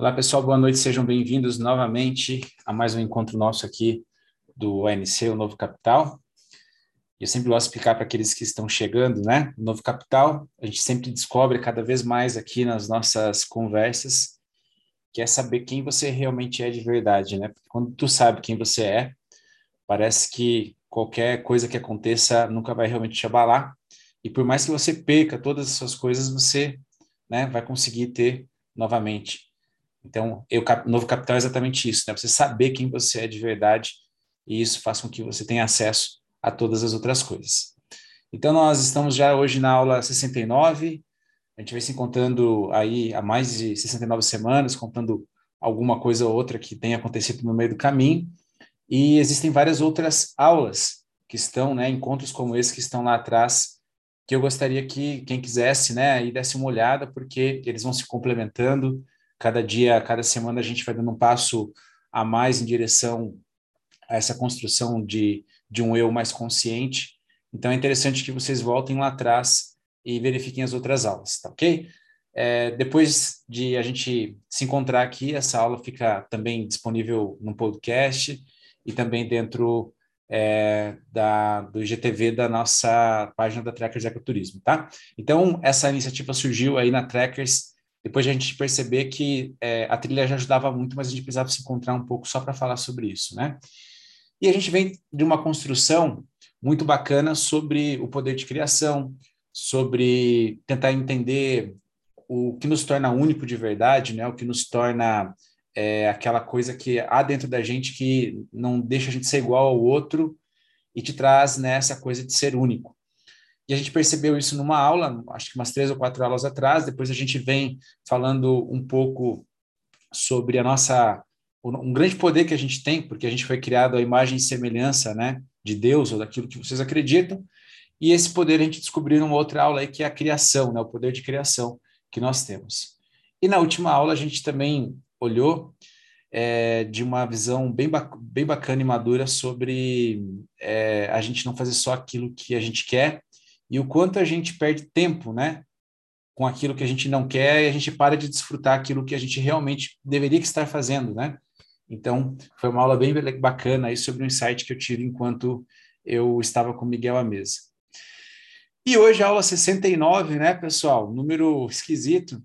Olá, pessoal, boa noite, sejam bem-vindos novamente a mais um encontro nosso aqui do ONC, o Novo Capital. Eu sempre gosto de explicar para aqueles que estão chegando, né? O Novo Capital, a gente sempre descobre cada vez mais aqui nas nossas conversas, que é saber quem você realmente é de verdade, né? Porque quando tu sabe quem você é, parece que qualquer coisa que aconteça nunca vai realmente te abalar. E por mais que você perca todas as suas coisas, você né, vai conseguir ter novamente então, eu, novo capital é exatamente isso, né? Você saber quem você é de verdade e isso faz com que você tenha acesso a todas as outras coisas. Então, nós estamos já hoje na aula 69, a gente vai se encontrando aí há mais de 69 semanas, contando alguma coisa ou outra que tenha acontecido no meio do caminho, e existem várias outras aulas que estão, né, encontros como esse que estão lá atrás, que eu gostaria que quem quisesse, né, aí desse uma olhada, porque eles vão se complementando, Cada dia, cada semana a gente vai dando um passo a mais em direção a essa construção de, de um eu mais consciente. Então é interessante que vocês voltem lá atrás e verifiquem as outras aulas, tá ok? É, depois de a gente se encontrar aqui, essa aula fica também disponível no podcast e também dentro é, da, do IGTV da nossa página da Trackers Ecoturismo, tá? Então, essa iniciativa surgiu aí na Trackers depois a gente perceber que é, a trilha já ajudava muito, mas a gente precisava se encontrar um pouco só para falar sobre isso, né? E a gente vem de uma construção muito bacana sobre o poder de criação, sobre tentar entender o que nos torna único de verdade, né? O que nos torna é, aquela coisa que há dentro da gente que não deixa a gente ser igual ao outro e te traz nessa né, coisa de ser único. E a gente percebeu isso numa aula, acho que umas três ou quatro aulas atrás. Depois a gente vem falando um pouco sobre a nossa um grande poder que a gente tem, porque a gente foi criado à imagem e semelhança, né, de Deus ou daquilo que vocês acreditam. E esse poder a gente descobriu numa outra aula aí que é a criação, né, o poder de criação que nós temos. E na última aula a gente também olhou é, de uma visão bem, bem bacana e madura sobre é, a gente não fazer só aquilo que a gente quer, e o quanto a gente perde tempo, né? Com aquilo que a gente não quer e a gente para de desfrutar aquilo que a gente realmente deveria estar fazendo, né? Então, foi uma aula bem bacana aí sobre um insight que eu tive enquanto eu estava com o Miguel à mesa. E hoje aula 69, né, pessoal? Número esquisito.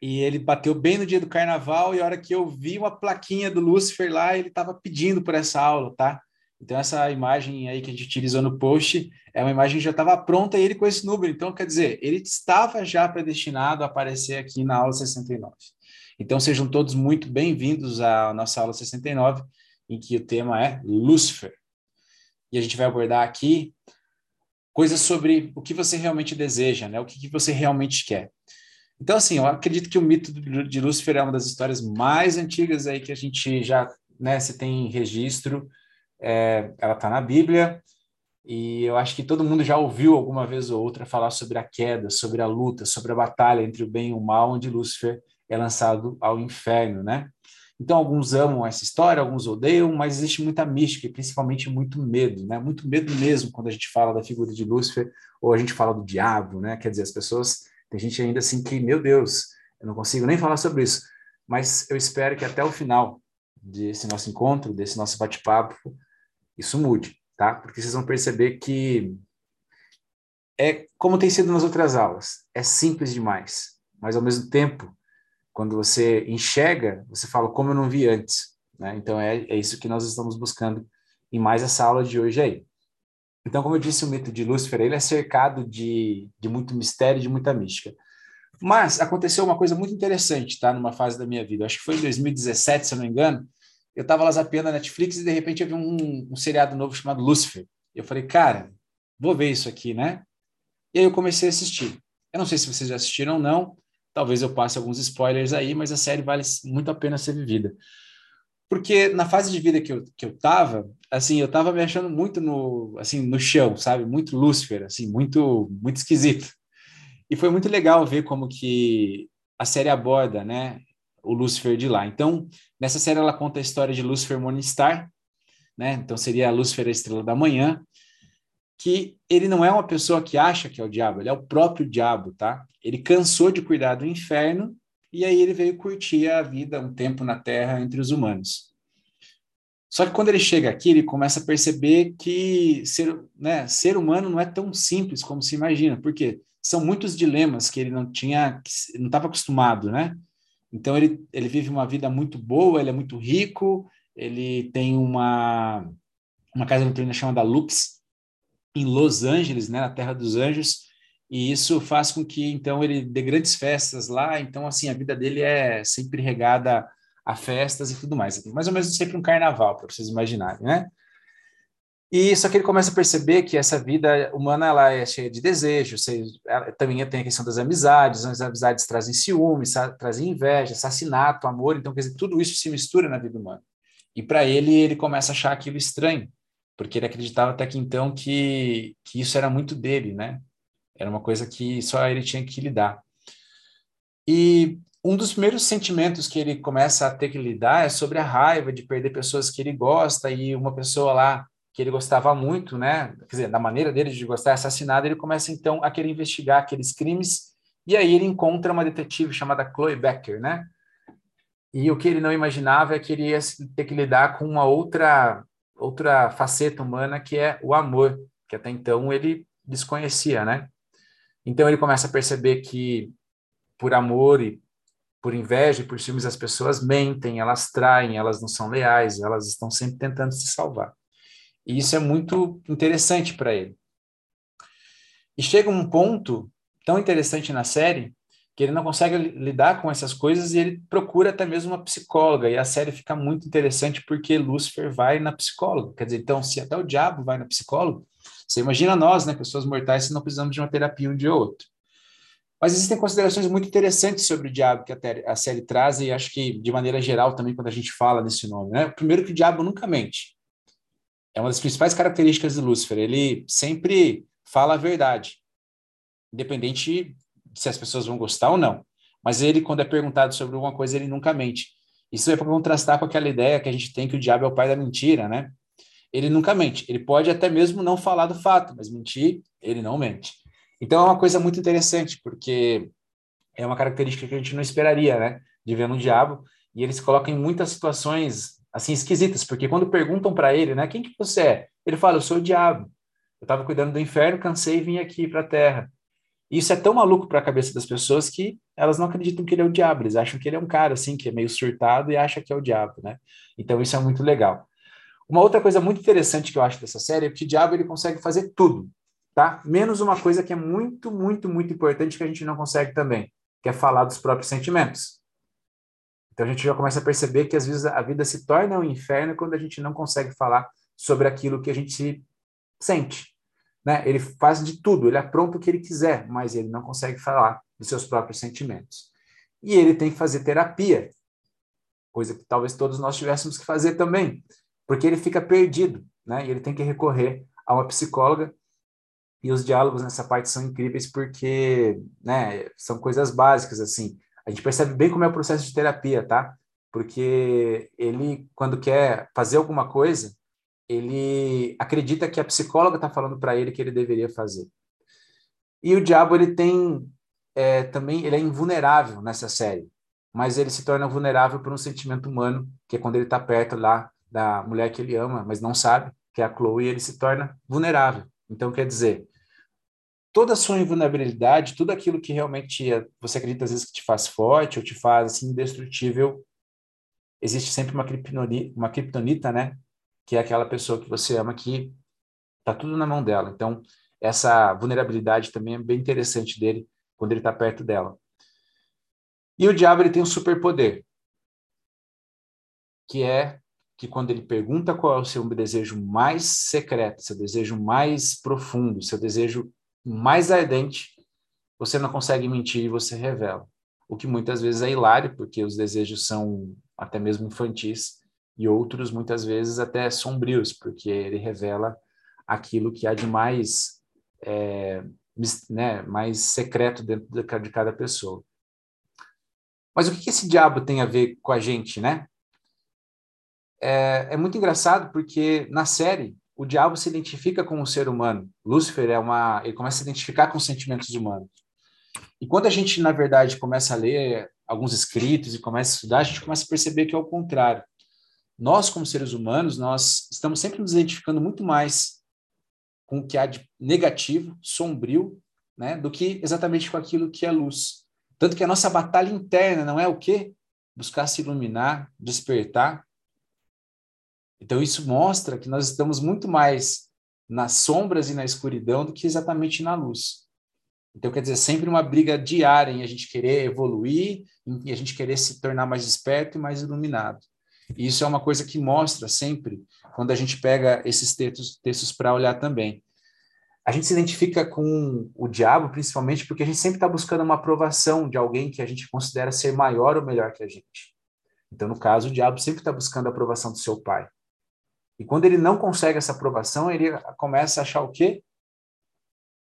E ele bateu bem no dia do carnaval e a hora que eu vi uma plaquinha do Lucifer lá, ele estava pedindo por essa aula, tá? Então, essa imagem aí que a gente utilizou no post é uma imagem que já estava pronta e ele com esse número. Então, quer dizer, ele estava já predestinado a aparecer aqui na aula 69. Então, sejam todos muito bem-vindos à nossa aula 69, em que o tema é Lúcifer. E a gente vai abordar aqui coisas sobre o que você realmente deseja, né? O que, que você realmente quer. Então, assim, eu acredito que o mito de Lúcifer é uma das histórias mais antigas aí que a gente já, né, se tem registro é, ela está na Bíblia, e eu acho que todo mundo já ouviu alguma vez ou outra falar sobre a queda, sobre a luta, sobre a batalha entre o bem e o mal, onde Lúcifer é lançado ao inferno, né? Então, alguns amam essa história, alguns odeiam, mas existe muita mística e principalmente muito medo, né? Muito medo mesmo quando a gente fala da figura de Lúcifer ou a gente fala do diabo, né? Quer dizer, as pessoas, tem gente ainda assim que, meu Deus, eu não consigo nem falar sobre isso, mas eu espero que até o final desse nosso encontro, desse nosso bate-papo, isso mude, tá? Porque vocês vão perceber que é como tem sido nas outras aulas, é simples demais, mas ao mesmo tempo, quando você enxerga, você fala como eu não vi antes, né? Então é, é isso que nós estamos buscando em mais essa aula de hoje aí. Então, como eu disse, o mito de Lúcifer ele é cercado de, de muito mistério, de muita mística. Mas aconteceu uma coisa muito interessante, tá? Numa fase da minha vida. Acho que foi em 2017, se eu não me engano eu estava lá zapeando a Netflix e de repente eu vi um, um seriado novo chamado Lucifer. Eu falei, cara, vou ver isso aqui, né? E aí eu comecei a assistir. Eu não sei se vocês já assistiram ou não, talvez eu passe alguns spoilers aí, mas a série vale muito a pena ser vivida. Porque na fase de vida que eu, que eu tava, assim, eu tava me achando muito no, assim, no chão, sabe? Muito Lucifer, assim, muito, muito esquisito. E foi muito legal ver como que a série aborda, né? O Lúcifer de lá. Então, nessa série ela conta a história de Lúcifer Morningstar, né? Então seria a Lúcifer a estrela da manhã, que ele não é uma pessoa que acha que é o diabo, ele é o próprio diabo, tá? Ele cansou de cuidar do inferno e aí ele veio curtir a vida um tempo na Terra entre os humanos. Só que quando ele chega aqui, ele começa a perceber que ser, né, ser humano não é tão simples como se imagina, porque são muitos dilemas que ele não tinha, não estava acostumado, né? Então ele, ele vive uma vida muito boa, ele é muito rico, ele tem uma uma casa noturna chamada Lux em Los Angeles, né, na Terra dos Anjos, e isso faz com que então ele dê grandes festas lá, então assim a vida dele é sempre regada a festas e tudo mais. Mais ou menos sempre um carnaval, para vocês imaginarem, né? E só que ele começa a perceber que essa vida humana ela é cheia de desejos, também tem a questão das amizades, as amizades trazem ciúmes, trazem inveja, assassinato, amor, então quer dizer, tudo isso se mistura na vida humana. E para ele, ele começa a achar aquilo estranho, porque ele acreditava até que então que, que isso era muito dele, né? Era uma coisa que só ele tinha que lidar. E um dos primeiros sentimentos que ele começa a ter que lidar é sobre a raiva de perder pessoas que ele gosta e uma pessoa lá que ele gostava muito, né? Quer dizer, da maneira dele de gostar, é assassinada, ele começa então a querer investigar aqueles crimes e aí ele encontra uma detetive chamada Chloe Becker, né? E o que ele não imaginava é que ele ia ter que lidar com uma outra outra faceta humana que é o amor, que até então ele desconhecia, né? Então ele começa a perceber que por amor e por inveja e por ciúmes, as pessoas mentem, elas traem, elas não são leais, elas estão sempre tentando se salvar. E isso é muito interessante para ele. E chega um ponto tão interessante na série que ele não consegue lidar com essas coisas e ele procura até mesmo uma psicóloga. E a série fica muito interessante porque Lúcifer vai na psicóloga. Quer dizer, então, se até o diabo vai na psicóloga, você imagina nós, né, pessoas mortais, se não precisamos de uma terapia um de outro. Mas existem considerações muito interessantes sobre o diabo que a, série traz, e acho que, de maneira geral, também, quando a gente fala nesse nome. Né? Primeiro, que o diabo nunca mente. É uma das principais características de Lúcifer. Ele sempre fala a verdade, independente se as pessoas vão gostar ou não. Mas ele, quando é perguntado sobre alguma coisa, ele nunca mente. Isso é para contrastar com aquela ideia que a gente tem que o diabo é o pai da mentira, né? Ele nunca mente. Ele pode até mesmo não falar do fato, mas mentir, ele não mente. Então é uma coisa muito interessante, porque é uma característica que a gente não esperaria, né? De ver no diabo. E ele se coloca em muitas situações, assim, esquisitas, porque quando perguntam para ele, né? Quem que você é? Ele fala, eu sou o diabo. Eu estava cuidando do inferno, cansei e vim aqui para a terra. E isso é tão maluco para a cabeça das pessoas que elas não acreditam que ele é o diabo, eles acham que ele é um cara assim, que é meio surtado e acha que é o diabo, né? Então isso é muito legal. Uma outra coisa muito interessante que eu acho dessa série é que o diabo ele consegue fazer tudo tá? Menos uma coisa que é muito, muito, muito importante que a gente não consegue também, que é falar dos próprios sentimentos. Então a gente já começa a perceber que às vezes a vida se torna um inferno quando a gente não consegue falar sobre aquilo que a gente sente. Né? Ele faz de tudo, ele apronta o que ele quiser, mas ele não consegue falar dos seus próprios sentimentos. E ele tem que fazer terapia, coisa que talvez todos nós tivéssemos que fazer também, porque ele fica perdido, né? E ele tem que recorrer a uma psicóloga e os diálogos nessa parte são incríveis porque, né, são coisas básicas, assim. A gente percebe bem como é o processo de terapia, tá? Porque ele, quando quer fazer alguma coisa, ele acredita que a psicóloga está falando para ele que ele deveria fazer. E o diabo, ele tem é, também, ele é invulnerável nessa série, mas ele se torna vulnerável por um sentimento humano, que é quando ele está perto lá da mulher que ele ama, mas não sabe, que é a Chloe, ele se torna vulnerável. Então, quer dizer, toda a sua invulnerabilidade, tudo aquilo que realmente você acredita às vezes que te faz forte ou te faz assim, indestrutível, existe sempre uma criptonita, uma criptonita, né? Que é aquela pessoa que você ama que tá tudo na mão dela. Então, essa vulnerabilidade também é bem interessante dele quando ele está perto dela. E o diabo ele tem um superpoder, que é que quando ele pergunta qual é o seu desejo mais secreto, seu desejo mais profundo, seu desejo mais ardente, você não consegue mentir e você revela. O que muitas vezes é hilário, porque os desejos são até mesmo infantis, e outros muitas vezes até sombrios, porque ele revela aquilo que há de mais, é, né, mais secreto dentro de cada pessoa. Mas o que esse diabo tem a ver com a gente, né? É, é muito engraçado porque na série o diabo se identifica com o ser humano. Lúcifer é uma, ele começa a se identificar com os sentimentos humanos. E quando a gente, na verdade, começa a ler alguns escritos e começa a estudar, a gente começa a perceber que é o contrário. Nós, como seres humanos, nós estamos sempre nos identificando muito mais com o que há de negativo, sombrio, né, do que exatamente com aquilo que é luz. Tanto que a nossa batalha interna não é o quê? Buscar se iluminar, despertar. Então isso mostra que nós estamos muito mais nas sombras e na escuridão do que exatamente na luz. Então, quer dizer, sempre uma briga diária em a gente querer evoluir, em a gente querer se tornar mais esperto e mais iluminado. E isso é uma coisa que mostra sempre, quando a gente pega esses textos, textos para olhar também. A gente se identifica com o diabo, principalmente porque a gente sempre está buscando uma aprovação de alguém que a gente considera ser maior ou melhor que a gente. Então, no caso, o diabo sempre está buscando a aprovação do seu pai. E quando ele não consegue essa aprovação, ele começa a achar o quê?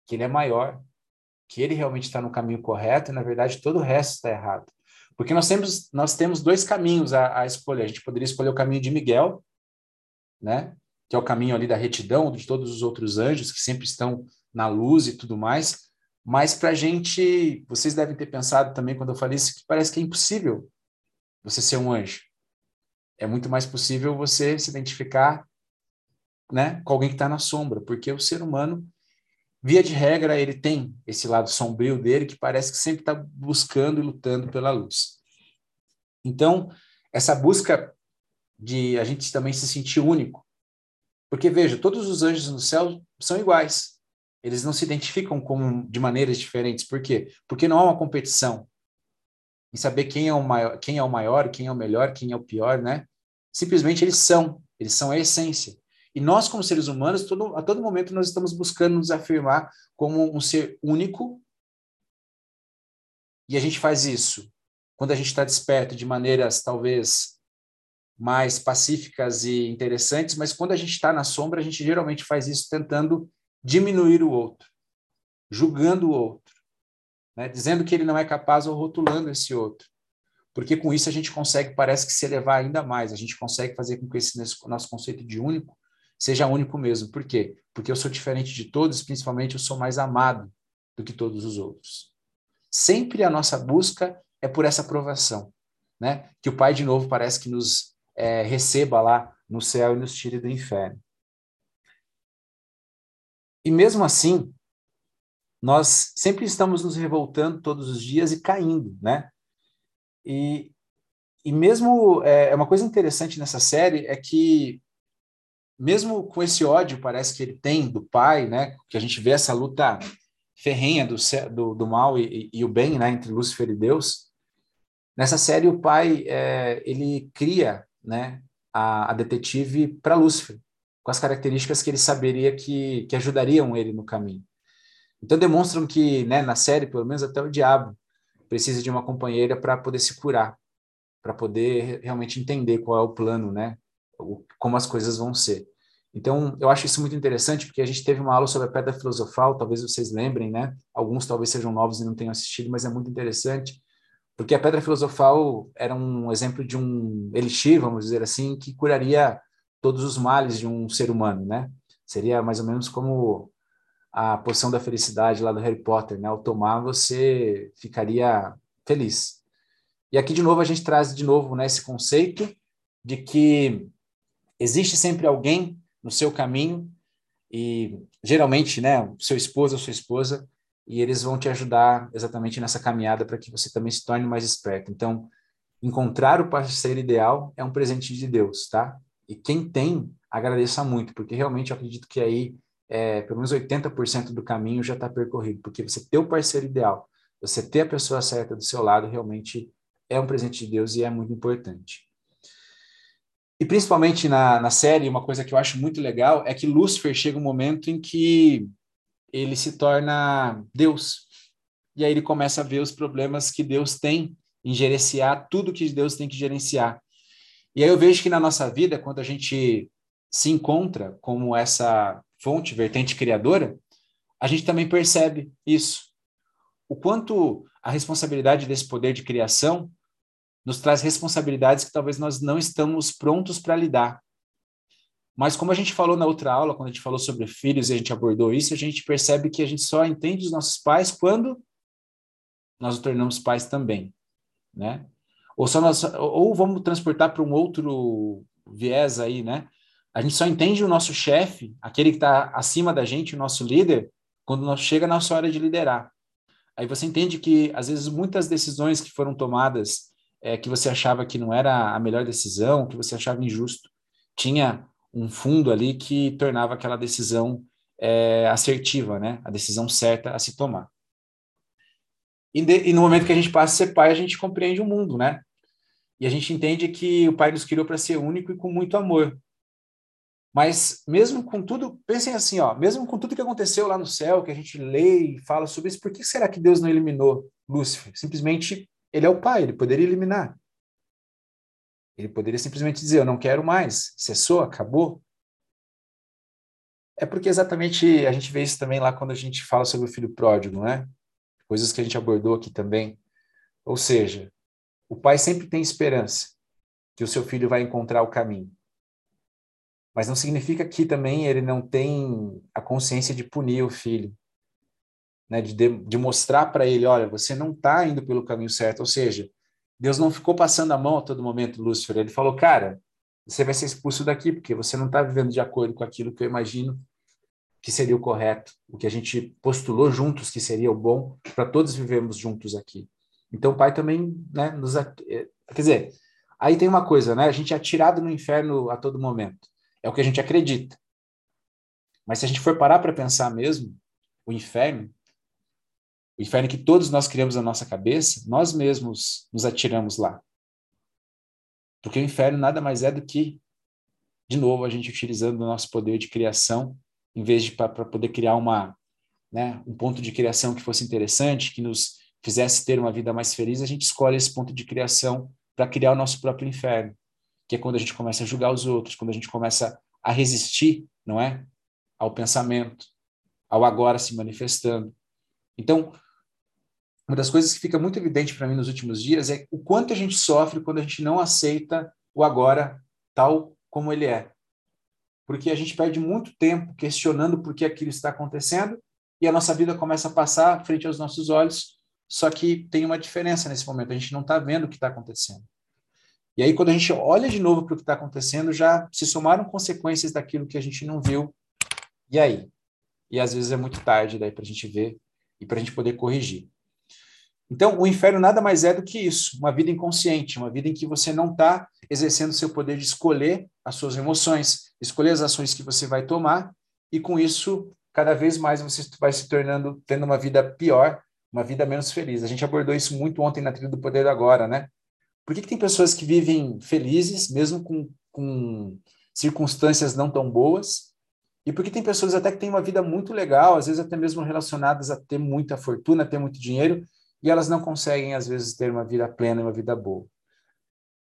Que ele é maior, que ele realmente está no caminho correto e, na verdade, todo o resto está errado. Porque nós temos, nós temos dois caminhos a, a escolher. A gente poderia escolher o caminho de Miguel, né? que é o caminho ali da retidão, de todos os outros anjos que sempre estão na luz e tudo mais. Mas para a gente, vocês devem ter pensado também quando eu falei isso, que parece que é impossível você ser um anjo. É muito mais possível você se identificar né, com alguém que está na sombra, porque o ser humano via de regra, ele tem esse lado sombrio dele que parece que sempre está buscando e lutando pela luz. Então, essa busca de a gente também se sentir único. Porque, veja, todos os anjos no céu são iguais. Eles não se identificam como de maneiras diferentes. Por quê? Porque não há uma competição em saber quem é o maior, quem é o maior, quem é o melhor, quem é o pior, né? Simplesmente eles são, eles são a essência. E nós, como seres humanos, todo, a todo momento nós estamos buscando nos afirmar como um ser único. E a gente faz isso quando a gente está desperto de maneiras talvez mais pacíficas e interessantes, mas quando a gente está na sombra, a gente geralmente faz isso tentando diminuir o outro, julgando o outro, né? dizendo que ele não é capaz ou rotulando esse outro. Porque com isso a gente consegue, parece que se elevar ainda mais, a gente consegue fazer com que esse nosso conceito de único seja único mesmo. Por quê? Porque eu sou diferente de todos, principalmente eu sou mais amado do que todos os outros. Sempre a nossa busca é por essa aprovação, né? Que o Pai de novo parece que nos é, receba lá no céu e nos tire do inferno. E mesmo assim, nós sempre estamos nos revoltando todos os dias e caindo, né? E, e mesmo é, é uma coisa interessante nessa série é que mesmo com esse ódio, parece que ele tem do pai, né? Que a gente vê essa luta ferrenha do, do, do mal e, e, o bem, né? Entre Lúcifer e Deus. Nessa série, o pai é, ele cria, né? A, a detetive para Lúcifer, com as características que ele saberia que, que ajudariam ele no caminho. Então demonstram que, né? Na série, pelo menos até o diabo precisa de uma companheira para poder se curar, para poder realmente entender qual é o plano, né? como as coisas vão ser. Então, eu acho isso muito interessante, porque a gente teve uma aula sobre a pedra filosofal, talvez vocês lembrem, né? Alguns talvez sejam novos e não tenham assistido, mas é muito interessante, porque a pedra filosofal era um exemplo de um elixir, vamos dizer assim, que curaria todos os males de um ser humano, né? Seria mais ou menos como a poção da felicidade lá do Harry Potter, né? Ao tomar, você ficaria feliz. E aqui, de novo, a gente traz de novo né, esse conceito de que existe sempre alguém no seu caminho e geralmente, né, seu esposo ou sua esposa, e eles vão te ajudar exatamente nessa caminhada para que você também se torne mais esperto. Então, encontrar o parceiro ideal é um presente de Deus, tá? E quem tem, agradeça muito, porque realmente eu acredito que aí é, pelo menos 80% do caminho já está percorrido, porque você ter o parceiro ideal, você ter a pessoa certa do seu lado, realmente é um presente de Deus e é muito importante. E principalmente na, na série, uma coisa que eu acho muito legal é que Lúcifer chega um momento em que ele se torna Deus. E aí ele começa a ver os problemas que Deus tem em gerenciar tudo que Deus tem que gerenciar. E aí eu vejo que na nossa vida, quando a gente se encontra como essa fonte, vertente criadora, a gente também percebe isso. O quanto a responsabilidade desse poder de criação nos traz responsabilidades que talvez nós não estamos prontos para lidar. Mas como a gente falou na outra aula, quando a gente falou sobre filhos e a gente abordou isso, a gente percebe que a gente só entende os nossos pais quando nós nos tornamos pais também. né? Ou, só nós, ou vamos transportar para um outro viés aí, né? A gente só entende o nosso chefe, aquele que está acima da gente, o nosso líder, quando chega na nossa hora de liderar. Aí você entende que, às vezes, muitas decisões que foram tomadas, é, que você achava que não era a melhor decisão, que você achava injusto, tinha um fundo ali que tornava aquela decisão é, assertiva, né? A decisão certa a se tomar. E, de, e, no momento que a gente passa a ser pai, a gente compreende o mundo, né? E a gente entende que o pai nos criou para ser único e com muito amor. Mas mesmo com tudo, pensem assim, ó, mesmo com tudo que aconteceu lá no céu, que a gente lê e fala sobre isso, por que será que Deus não eliminou Lúcifer? Simplesmente ele é o pai, ele poderia eliminar. Ele poderia simplesmente dizer, eu não quero mais, cessou, acabou. É porque exatamente a gente vê isso também lá quando a gente fala sobre o filho pródigo, né? Coisas que a gente abordou aqui também. Ou seja, o pai sempre tem esperança que o seu filho vai encontrar o caminho. Mas não significa que também ele não tem a consciência de punir o filho, né? de, de mostrar para ele, olha, você não está indo pelo caminho certo. Ou seja, Deus não ficou passando a mão a todo momento, Lúcifer. Ele falou, cara, você vai ser expulso daqui, porque você não está vivendo de acordo com aquilo que eu imagino que seria o correto, o que a gente postulou juntos que seria o bom, para todos vivermos juntos aqui. Então o Pai também, né, nos... Eh, quer dizer, aí tem uma coisa, né? A gente é atirado no inferno a todo momento. É o que a gente acredita. Mas se a gente for parar para pensar mesmo, o inferno, o inferno que todos nós criamos na nossa cabeça, nós mesmos nos atiramos lá. Porque o inferno nada mais é do que, de novo, a gente utilizando o nosso poder de criação, em vez de para poder criar uma, né, um ponto de criação que fosse interessante, que nos fizesse ter uma vida mais feliz, a gente escolhe esse ponto de criação para criar o nosso próprio inferno que é quando a gente começa a julgar os outros, quando a gente começa a resistir, não é? Ao pensamento, ao agora se manifestando. Então, uma das coisas que fica muito evidente para mim nos últimos dias é o quanto a gente sofre quando a gente não aceita o agora tal como ele é. Porque a gente perde muito tempo questionando por que aquilo está acontecendo e a nossa vida começa a passar frente aos nossos olhos, só que tem uma diferença nesse momento, a gente não está vendo o que está acontecendo. E aí, quando a gente olha de novo para o que está acontecendo, já se somaram consequências daquilo que a gente não viu. E aí? E às vezes é muito tarde daí para a gente ver e para a gente poder corrigir. Então, o inferno nada mais é do que isso, uma vida inconsciente, uma vida em que você não está exercendo seu poder de escolher as suas emoções, escolher as ações que você vai tomar, e com isso, cada vez mais você vai se tornando, tendo uma vida pior, uma vida menos feliz. A gente abordou isso muito ontem na trilha do poder agora, né? Por que, que tem pessoas que vivem felizes, mesmo com, com circunstâncias não tão boas? E por que tem pessoas até que têm uma vida muito legal, às vezes até mesmo relacionadas a ter muita fortuna, a ter muito dinheiro, e elas não conseguem, às vezes, ter uma vida plena e uma vida boa?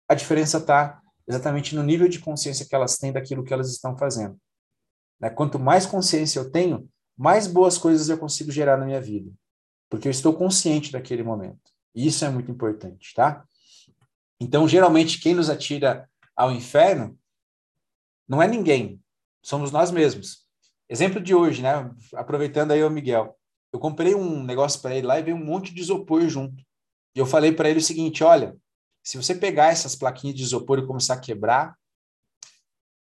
A diferença está exatamente no nível de consciência que elas têm daquilo que elas estão fazendo. Né? Quanto mais consciência eu tenho, mais boas coisas eu consigo gerar na minha vida, porque eu estou consciente daquele momento. E isso é muito importante, tá? Então, geralmente, quem nos atira ao inferno não é ninguém, somos nós mesmos. Exemplo de hoje, né? Aproveitando aí o Miguel. Eu comprei um negócio para ele lá e veio um monte de isopor junto. E eu falei para ele o seguinte: olha, se você pegar essas plaquinhas de isopor e começar a quebrar,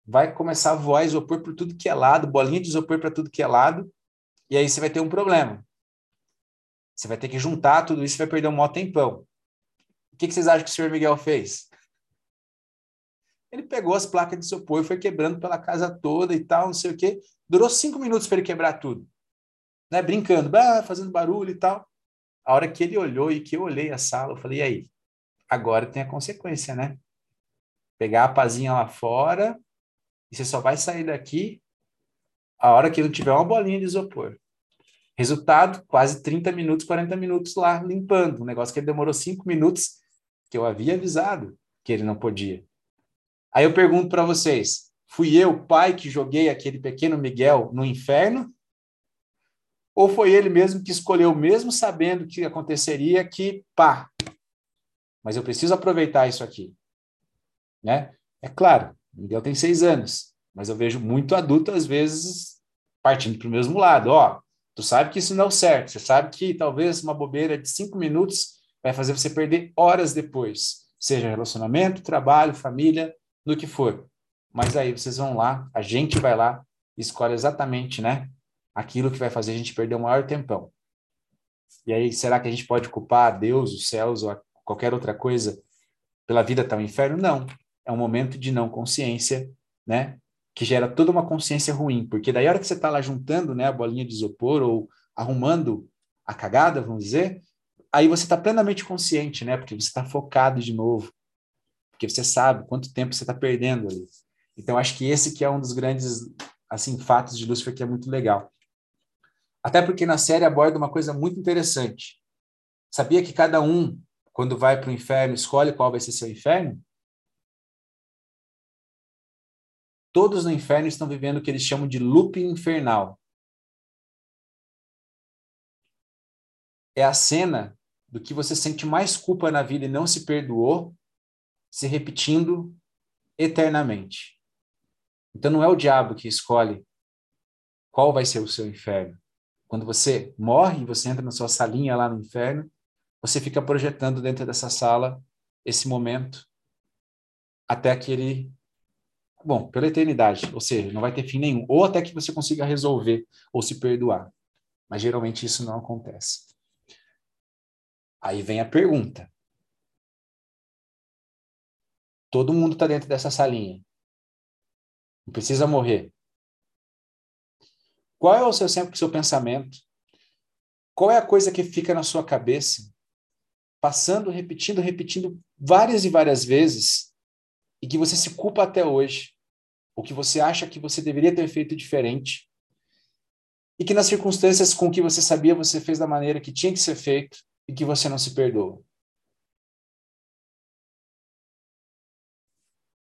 vai começar a voar isopor por tudo que é lado, bolinha de isopor para tudo que é lado, e aí você vai ter um problema. Você vai ter que juntar tudo isso e vai perder um maior tempão. O que, vocês acham que o senhor Miguel fez? Ele pegou as placas de isopor e foi quebrando pela casa toda e tal, não sei o quê. Durou cinco minutos para ele quebrar tudo. Né? Brincando, fazendo barulho e tal. A hora que ele olhou e que eu olhei a sala, eu falei, e aí? Agora tem a consequência, né? Pegar a pazinha lá fora e você só vai sair daqui a hora que não tiver uma bolinha de isopor. Resultado, quase 30 minutos, 40 minutos lá limpando. Um negócio que ele demorou cinco minutos que eu havia avisado que ele não podia. Aí eu pergunto para vocês: fui eu, pai, que joguei aquele pequeno Miguel no inferno? Ou foi ele mesmo que escolheu, mesmo sabendo que aconteceria, que pá, mas eu preciso aproveitar isso aqui? Né? É claro, Miguel tem seis anos, mas eu vejo muito adulto, às vezes, partindo para o mesmo lado. Ó, tu sabe que isso não é certo, você sabe que talvez uma bobeira de cinco minutos vai fazer você perder horas depois, seja relacionamento, trabalho, família, no que for. Mas aí vocês vão lá, a gente vai lá escolhe exatamente, né, aquilo que vai fazer a gente perder o maior tempão. E aí, será que a gente pode culpar Deus, os céus ou qualquer outra coisa pela vida até o inferno? Não. É um momento de não consciência, né? Que gera toda uma consciência ruim, porque daí a hora que você está lá juntando, né, a bolinha de isopor ou arrumando a cagada, vamos dizer, aí você está plenamente consciente, né? Porque você está focado de novo, porque você sabe quanto tempo você está perdendo ali. Então acho que esse que é um dos grandes assim fatos de Lúcifer que é muito legal. Até porque na série aborda uma coisa muito interessante. Sabia que cada um, quando vai para o inferno, escolhe qual vai ser seu inferno? Todos no inferno estão vivendo o que eles chamam de looping infernal. É a cena do que você sente mais culpa na vida e não se perdoou, se repetindo eternamente. Então não é o diabo que escolhe qual vai ser o seu inferno. Quando você morre e você entra na sua salinha lá no inferno, você fica projetando dentro dessa sala esse momento até que ele bom, pela eternidade, ou seja, não vai ter fim nenhum, ou até que você consiga resolver ou se perdoar. Mas geralmente isso não acontece. Aí vem a pergunta. Todo mundo está dentro dessa salinha. Não precisa morrer. Qual é o seu sempre o seu pensamento? Qual é a coisa que fica na sua cabeça, passando, repetindo, repetindo várias e várias vezes, e que você se culpa até hoje, o que você acha que você deveria ter feito diferente, e que nas circunstâncias com que você sabia você fez da maneira que tinha que ser feito e que você não se perdoa?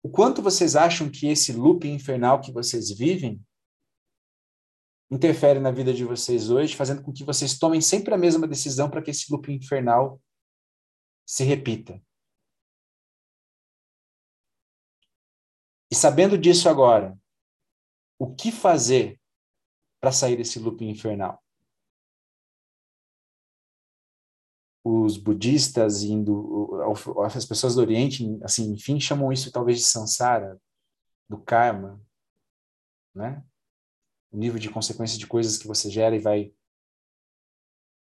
O quanto vocês acham que esse loop infernal que vocês vivem interfere na vida de vocês hoje, fazendo com que vocês tomem sempre a mesma decisão para que esse loop infernal se repita. E sabendo disso agora, o que fazer para sair desse loop infernal? Os budistas indo, as pessoas do Oriente, assim, enfim, chamam isso talvez de samsara, do karma, né? o nível de consequência de coisas que você gera e vai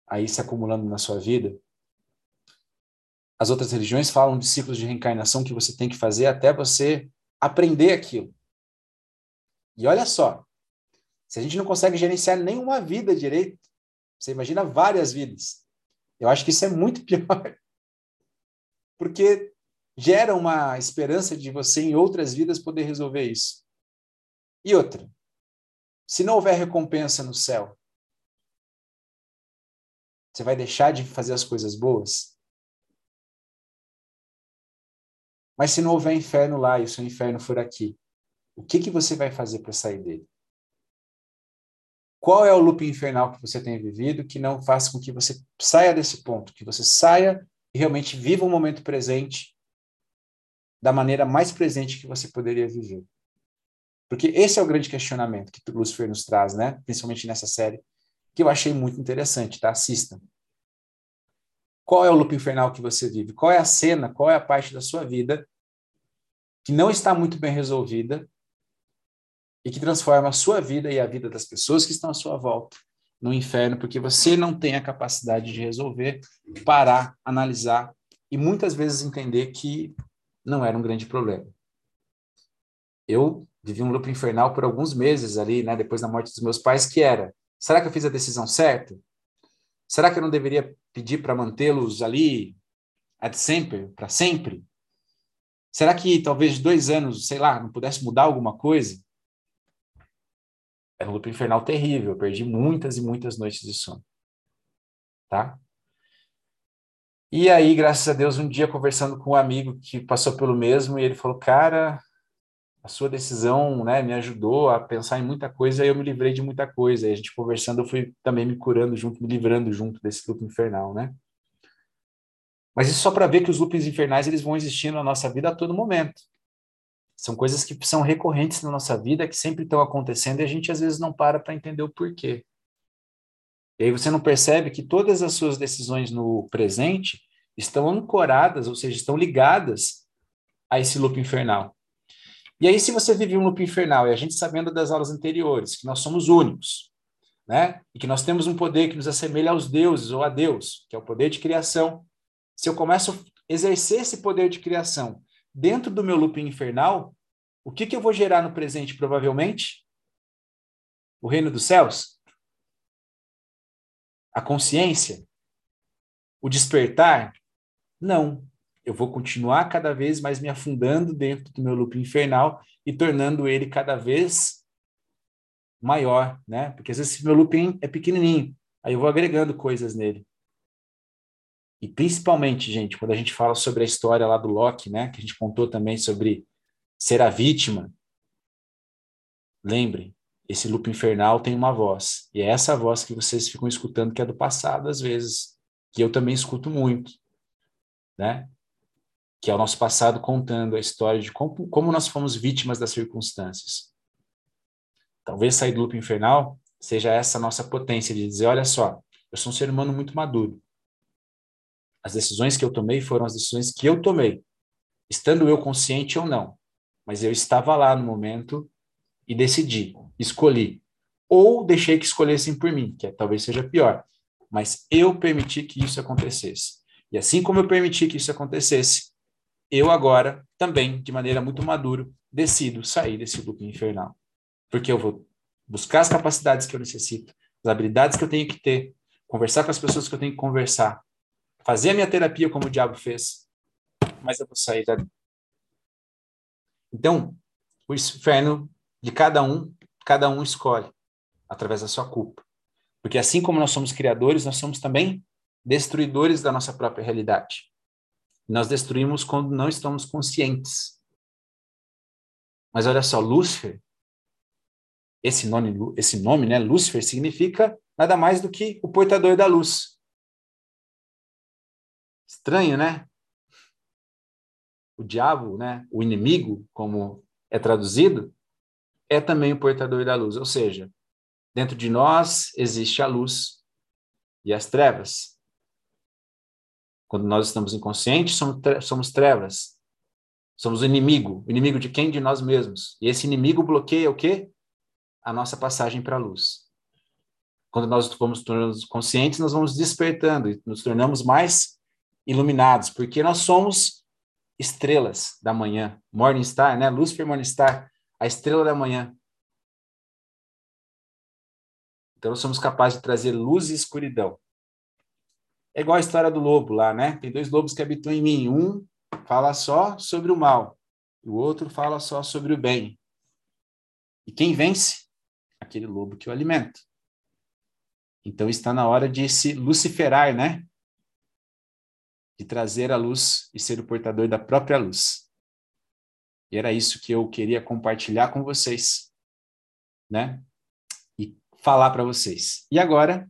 aí se acumulando na sua vida. As outras religiões falam de ciclos de reencarnação que você tem que fazer até você aprender aquilo. E olha só, se a gente não consegue gerenciar nenhuma vida direito, você imagina várias vidas. Eu acho que isso é muito pior. Porque gera uma esperança de você em outras vidas poder resolver isso. E outra, se não houver recompensa no céu, você vai deixar de fazer as coisas boas? Mas se não houver inferno lá e o seu inferno for aqui, o que, que você vai fazer para sair dele? Qual é o loop infernal que você tem vivido que não faz com que você saia desse ponto, que você saia e realmente viva o momento presente da maneira mais presente que você poderia viver? Porque esse é o grande questionamento que Lucifer nos traz, né? Principalmente nessa série, que eu achei muito interessante, tá? Assista. Qual é o loop infernal que você vive? Qual é a cena, qual é a parte da sua vida que não está muito bem resolvida e que transforma a sua vida e a vida das pessoas que estão à sua volta no inferno, porque você não tem a capacidade de resolver, parar, analisar e muitas vezes entender que não era um grande problema. Eu vivi um loop infernal por alguns meses ali, né, depois da morte dos meus pais, que era: será que eu fiz a decisão certa? Será que eu não deveria pedir para mantê-los ali ad sempre, para sempre? Será que talvez dois anos, sei lá, não pudesse mudar alguma coisa? Era um loop infernal terrível, eu perdi muitas e muitas noites de sono. Tá? E aí, graças a Deus, um dia conversando com um amigo que passou pelo mesmo, e ele falou: Cara, a sua decisão né, me ajudou a pensar em muita coisa e eu me livrei de muita coisa. E a gente conversando, eu fui também me curando junto, me livrando junto desse loop infernal, né? Mas isso só para ver que os loops infernais eles vão existir na nossa vida a todo momento. São coisas que são recorrentes na nossa vida, que sempre estão acontecendo e a gente às vezes não para para entender o porquê. E aí você não percebe que todas as suas decisões no presente estão ancoradas, ou seja, estão ligadas a esse loop infernal. E aí, se você vive um loop infernal, e a gente sabendo das aulas anteriores, que nós somos únicos, né? E que nós temos um poder que nos assemelha aos deuses ou a Deus, que é o poder de criação. Se eu começo a exercer esse poder de criação dentro do meu loop infernal, o que, que eu vou gerar no presente, provavelmente? O reino dos céus? A consciência? O despertar? Não. Eu vou continuar cada vez mais me afundando dentro do meu loop infernal e tornando ele cada vez maior, né? Porque às vezes meu loop é pequenininho, aí eu vou agregando coisas nele. E principalmente, gente, quando a gente fala sobre a história lá do Loki, né, que a gente contou também sobre ser a vítima, lembrem, esse loop infernal tem uma voz, e é essa voz que vocês ficam escutando que é do passado às vezes, que eu também escuto muito, né? Que é o nosso passado contando a história de como, como nós fomos vítimas das circunstâncias. Talvez sair do loop infernal seja essa nossa potência de dizer, olha só, eu sou um ser humano muito maduro. As decisões que eu tomei foram as decisões que eu tomei, estando eu consciente ou não. Mas eu estava lá no momento e decidi, escolhi. Ou deixei que escolhessem por mim, que é, talvez seja pior. Mas eu permiti que isso acontecesse. E assim como eu permiti que isso acontecesse, eu agora, também, de maneira muito madura, decido sair desse loop infernal. Porque eu vou buscar as capacidades que eu necessito, as habilidades que eu tenho que ter, conversar com as pessoas que eu tenho que conversar, fazer a minha terapia como o diabo fez, mas eu vou sair dali. Então, o inferno de cada um, cada um escolhe através da sua culpa. Porque assim como nós somos criadores, nós somos também destruidores da nossa própria realidade. Nós destruímos quando não estamos conscientes. Mas olha só, Lúcifer, esse nome, esse nome, né, Lúcifer, significa nada mais do que o portador da luz. Estranho, né? O diabo, né, o inimigo, como é traduzido, é também o portador da luz, ou seja, dentro de nós existe a luz e as trevas. Quando nós estamos inconscientes, somos, trevas. Somos o inimigo. O inimigo de quem? De nós mesmos. E esse inimigo bloqueia o quê? A nossa passagem para a luz. Quando nós vamos tornando conscientes, nós vamos despertando e nos tornamos mais iluminados, porque nós somos estrelas da manhã, Morning Star, né? Lucifer Morning Star, a estrela da manhã. Então nós somos capazes de trazer luz e escuridão. É igual a história do lobo lá, né? Tem dois lobos que habitam em mim. Um fala só sobre o mal, e o outro fala só sobre o bem. E quem vence? Aquele lobo que eu alimento. Então está na hora de se luciferar, né? De trazer a luz e ser o portador da própria luz. E era isso que eu queria compartilhar com vocês, né? E falar para vocês. E agora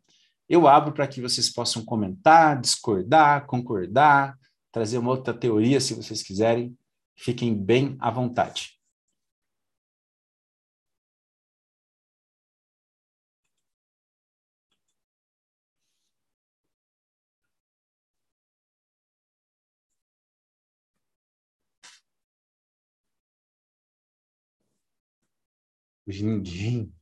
eu abro para que vocês possam comentar, discordar, concordar, trazer uma outra teoria se vocês quiserem. Fiquem bem à vontade. De ninguém.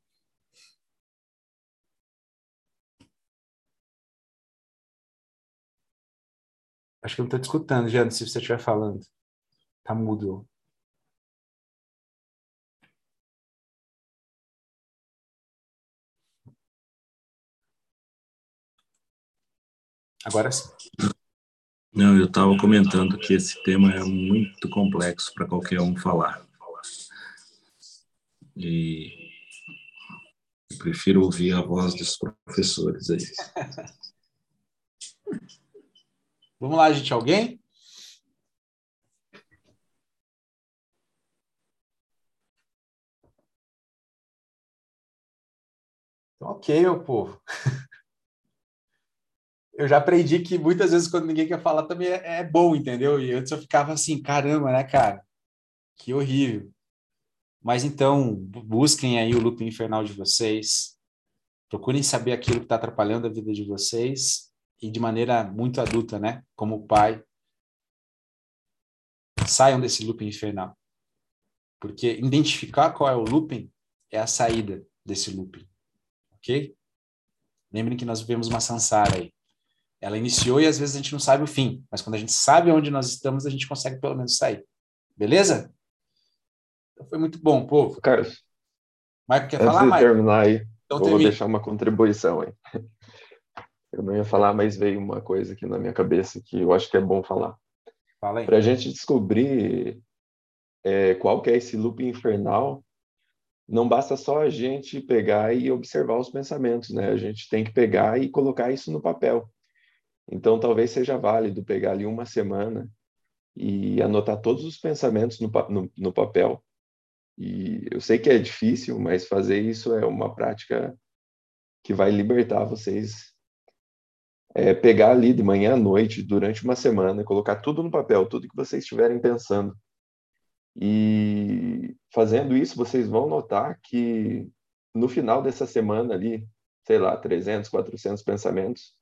Acho que eu não estou te escutando, Jana, se você estiver falando. Tá mudo. Agora sim. Não, eu estava comentando que esse tema é muito complexo para qualquer um falar. E prefiro ouvir a voz dos professores aí. Vamos lá, gente. Alguém? Então, ok, meu povo. Eu já aprendi que muitas vezes quando ninguém quer falar também é, é bom, entendeu? E antes eu ficava assim, caramba, né, cara? Que horrível. Mas então, busquem aí o loop infernal de vocês, procurem saber aquilo que está atrapalhando a vida de vocês e de maneira muito adulta, né? Como pai, saiam desse looping infernal. Porque identificar qual é o looping é a saída desse looping. Ok? Lembrem que nós vivemos uma sansara aí. Ela iniciou e às vezes a gente não sabe o fim, mas quando a gente sabe onde nós estamos, a gente consegue pelo menos sair. Beleza? Foi muito bom, povo. Carlos. Michael quer antes falar, de Michael? terminar aí, Então vou termine. deixar uma contribuição aí. Eu não ia falar, mas veio uma coisa aqui na minha cabeça que eu acho que é bom falar. Fala aí. Para a gente descobrir é, qual que é esse loop infernal, não basta só a gente pegar e observar os pensamentos, né? A gente tem que pegar e colocar isso no papel. Então, talvez seja válido pegar ali uma semana e anotar todos os pensamentos no, no, no papel. E eu sei que é difícil, mas fazer isso é uma prática que vai libertar vocês. É, pegar ali de manhã à noite, durante uma semana, colocar tudo no papel, tudo que vocês estiverem pensando. E fazendo isso, vocês vão notar que no final dessa semana ali, sei lá, 300, 400 pensamentos,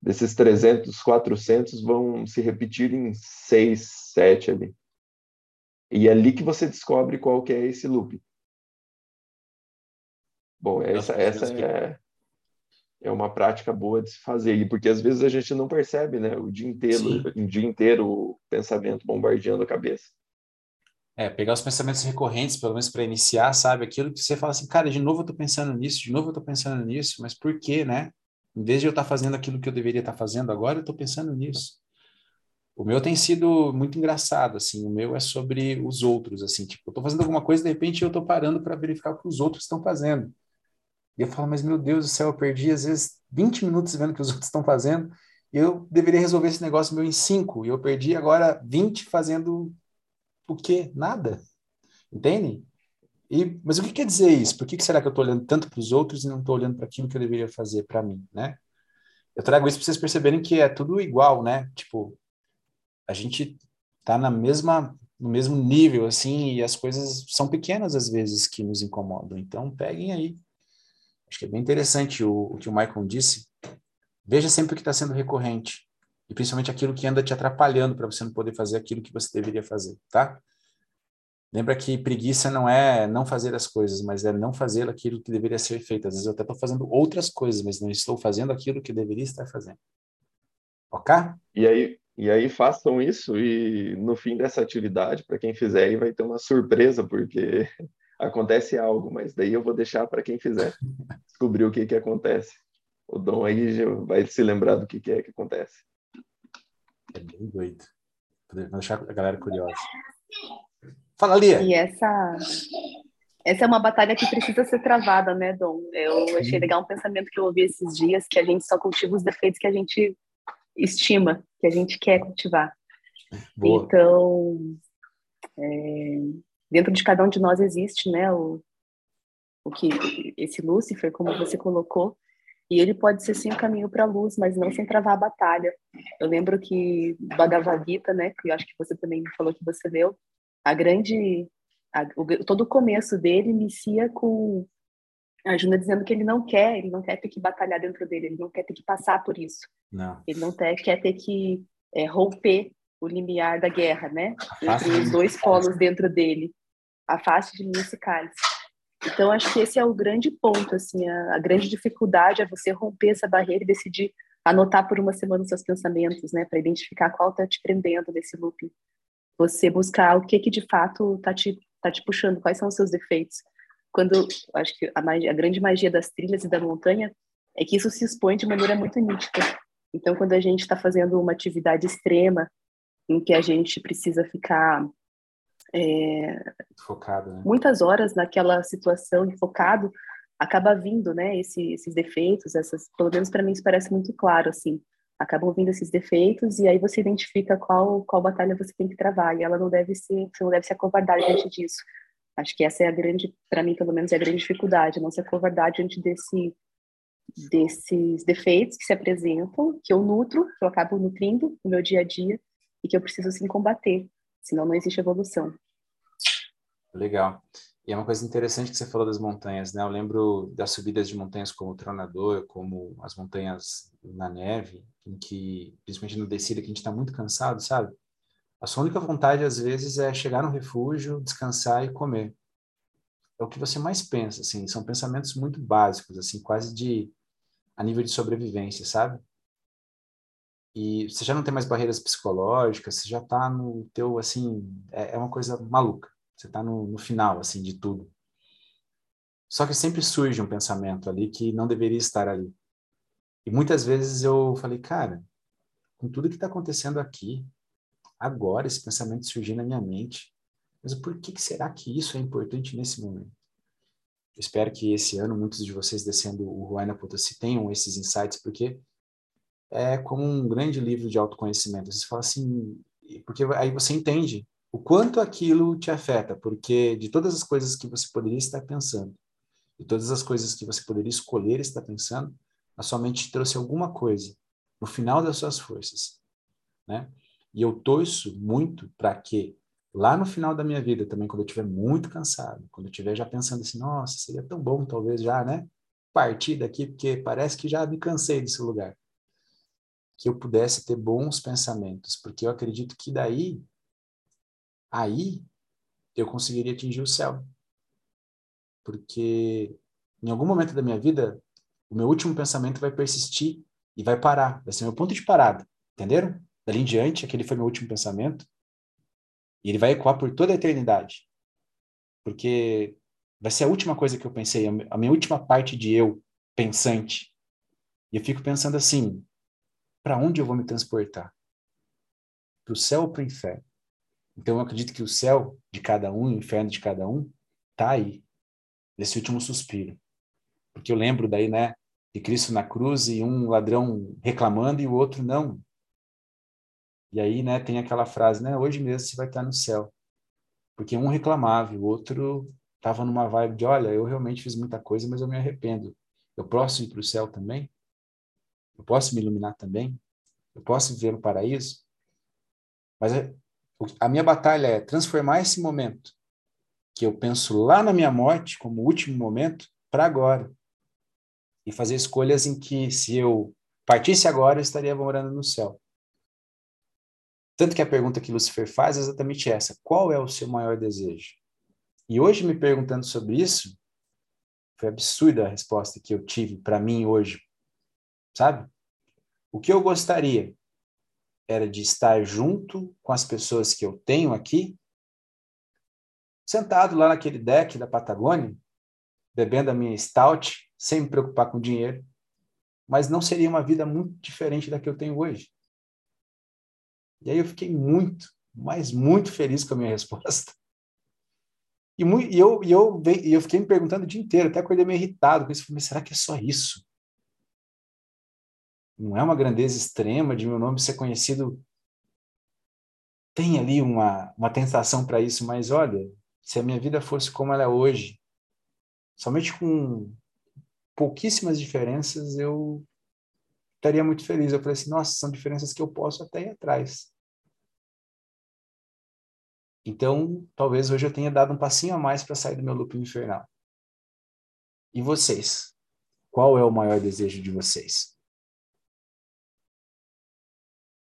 desses 300, 400 vão se repetir em 6, 7 ali. E é ali que você descobre qual que é esse loop. Bom, essa, essa é, é uma prática boa de se fazer, e porque às vezes a gente não percebe, né? O dia inteiro, Sim. o dia inteiro o pensamento bombardeando a cabeça. É, pegar os pensamentos recorrentes, pelo menos para iniciar, sabe? Aquilo que você fala assim, cara, de novo eu tô pensando nisso, de novo eu tô pensando nisso, mas por quê, né? Em vez de eu estar fazendo aquilo que eu deveria estar fazendo agora, eu tô pensando nisso. O meu tem sido muito engraçado, assim, o meu é sobre os outros, assim, tipo, eu tô fazendo alguma coisa, de repente eu tô parando para verificar o que os outros estão fazendo. E eu falo, mas meu Deus do céu, eu perdi às vezes 20 minutos vendo o que os outros estão fazendo, e eu deveria resolver esse negócio meu em 5, e eu perdi agora 20 fazendo o quê? Nada. Entende? E, mas o que quer dizer isso? Por que, que será que eu estou olhando tanto para os outros e não estou olhando para aquilo que eu deveria fazer para mim, né? Eu trago isso para vocês perceberem que é tudo igual, né? Tipo, a gente tá na mesma no mesmo nível assim e as coisas são pequenas às vezes que nos incomodam. Então, peguem aí. Acho que é bem interessante o, o que o Michael disse. Veja sempre o que está sendo recorrente e principalmente aquilo que anda te atrapalhando para você não poder fazer aquilo que você deveria fazer, tá? Lembra que preguiça não é não fazer as coisas, mas é não fazer aquilo que deveria ser feito. Às vezes eu até estou fazendo outras coisas, mas não estou fazendo aquilo que deveria estar fazendo. Ok? E aí, e aí façam isso e no fim dessa atividade, para quem fizer, aí vai ter uma surpresa, porque acontece algo, mas daí eu vou deixar para quem fizer descobrir o que que acontece. O Dom aí já vai se lembrar do que que é que acontece. É bem doido. Vou deixar a galera curiosa. Fala, Lia. E essa, essa é uma batalha que precisa ser travada, né, Dom? Eu achei legal um pensamento que eu ouvi esses dias, que a gente só cultiva os defeitos que a gente estima, que a gente quer cultivar. Boa. Então, é, dentro de cada um de nós existe, né, o, o que esse Lúcifer, como você colocou, e ele pode ser sim o caminho para a luz, mas não sem travar a batalha. Eu lembro que Bhagavad Gita, né, que eu acho que você também falou que você leu, a grande a, o, todo o começo dele inicia com a Juna dizendo que ele não quer, ele não quer ter que batalhar dentro dele, ele não quer ter que passar por isso. Não. Ele não ter, quer ter que é, romper o limiar da guerra, né? Afaste Entre os dois polos dentro dele. Afaste de mim esse cálice. Então, acho que esse é o grande ponto, assim, a, a grande dificuldade é você romper essa barreira e decidir anotar por uma semana os seus pensamentos, né? Para identificar qual está te prendendo nesse looping. Você buscar o que que de fato está te, tá te puxando, quais são os seus defeitos. Quando, acho que a, magia, a grande magia das trilhas e da montanha é que isso se expõe de maneira muito nítida. Então, quando a gente está fazendo uma atividade extrema, em que a gente precisa ficar é, Focado, né? muitas horas naquela situação e focado, acaba vindo, né, esse, esses defeitos, essas, pelo menos para mim isso parece muito claro, assim, acabam vindo esses defeitos e aí você identifica qual qual batalha você tem que travar e ela não deve ser, você não deve se acovardar diante disso. Acho que essa é a grande, para mim pelo menos é a grande dificuldade, não se acovardar diante desse desses defeitos que se apresentam, que eu nutro, que eu acabo nutrindo no meu dia a dia e que eu preciso sim combater, senão não existe evolução. Legal. E é uma coisa interessante que você falou das montanhas, né? Eu lembro das subidas de montanhas como o Tronador, como as montanhas na neve, em que, principalmente no descida, que a gente está muito cansado, sabe? A sua única vontade, às vezes, é chegar no refúgio, descansar e comer. É o que você mais pensa, assim. São pensamentos muito básicos, assim, quase de a nível de sobrevivência, sabe? E você já não tem mais barreiras psicológicas, você já está no teu, assim, é, é uma coisa maluca. Você está no, no final, assim, de tudo. Só que sempre surge um pensamento ali que não deveria estar ali. E muitas vezes eu falei, cara, com tudo que está acontecendo aqui, agora esse pensamento surgiu na minha mente, mas por que, que será que isso é importante nesse momento? Eu espero que esse ano muitos de vocês descendo o Ruana Potosí tenham esses insights, porque é como um grande livro de autoconhecimento. Você fala assim, porque aí você entende o quanto aquilo te afeta, porque de todas as coisas que você poderia estar pensando, de todas as coisas que você poderia escolher estar pensando, a sua mente trouxe alguma coisa no final das suas forças, né? E eu torço muito para que lá no final da minha vida também, quando eu estiver muito cansado, quando eu estiver já pensando assim, nossa, seria tão bom talvez já, né? Partir daqui, porque parece que já me cansei desse lugar. Que eu pudesse ter bons pensamentos, porque eu acredito que daí aí eu conseguiria atingir o céu. Porque em algum momento da minha vida, o meu último pensamento vai persistir e vai parar, vai ser meu ponto de parada, entenderam? Dali em diante, aquele foi meu último pensamento, e ele vai ecoar por toda a eternidade. Porque vai ser a última coisa que eu pensei, a minha última parte de eu pensante. E eu fico pensando assim, para onde eu vou me transportar? Para o céu ou para o inferno? Então eu acredito que o céu de cada um, o inferno de cada um, tá aí, nesse último suspiro. Porque eu lembro daí, né, de Cristo na cruz e um ladrão reclamando e o outro não. E aí, né, tem aquela frase, né, hoje mesmo você vai estar no céu. Porque um reclamava, o outro estava numa vibe de, olha, eu realmente fiz muita coisa, mas eu me arrependo. Eu posso ir para o céu também? Eu posso me iluminar também? Eu posso viver no paraíso? Mas é a minha batalha é transformar esse momento que eu penso lá na minha morte como último momento para agora e fazer escolhas em que se eu partisse agora eu estaria morando no céu. Tanto que a pergunta que Lucifer faz é exatamente essa: qual é o seu maior desejo? E hoje me perguntando sobre isso, foi absurda a resposta que eu tive para mim hoje. Sabe? O que eu gostaria era de estar junto com as pessoas que eu tenho aqui, sentado lá naquele deck da Patagônia, bebendo a minha stout, sem me preocupar com dinheiro, mas não seria uma vida muito diferente da que eu tenho hoje. E aí eu fiquei muito, mas muito feliz com a minha resposta. E, muito, e, eu, e, eu, e eu fiquei me perguntando o dia inteiro, até acordei meio irritado com isso. Falei, será que é só isso? não é uma grandeza extrema de meu nome ser conhecido. Tem ali uma, uma tentação para isso, mas olha, se a minha vida fosse como ela é hoje, somente com pouquíssimas diferenças, eu estaria muito feliz. Eu falei assim, nossa, são diferenças que eu posso até ir atrás. Então, talvez hoje eu tenha dado um passinho a mais para sair do meu loop infernal. E vocês? Qual é o maior desejo de vocês?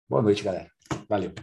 Boa noite, galera. Valeu.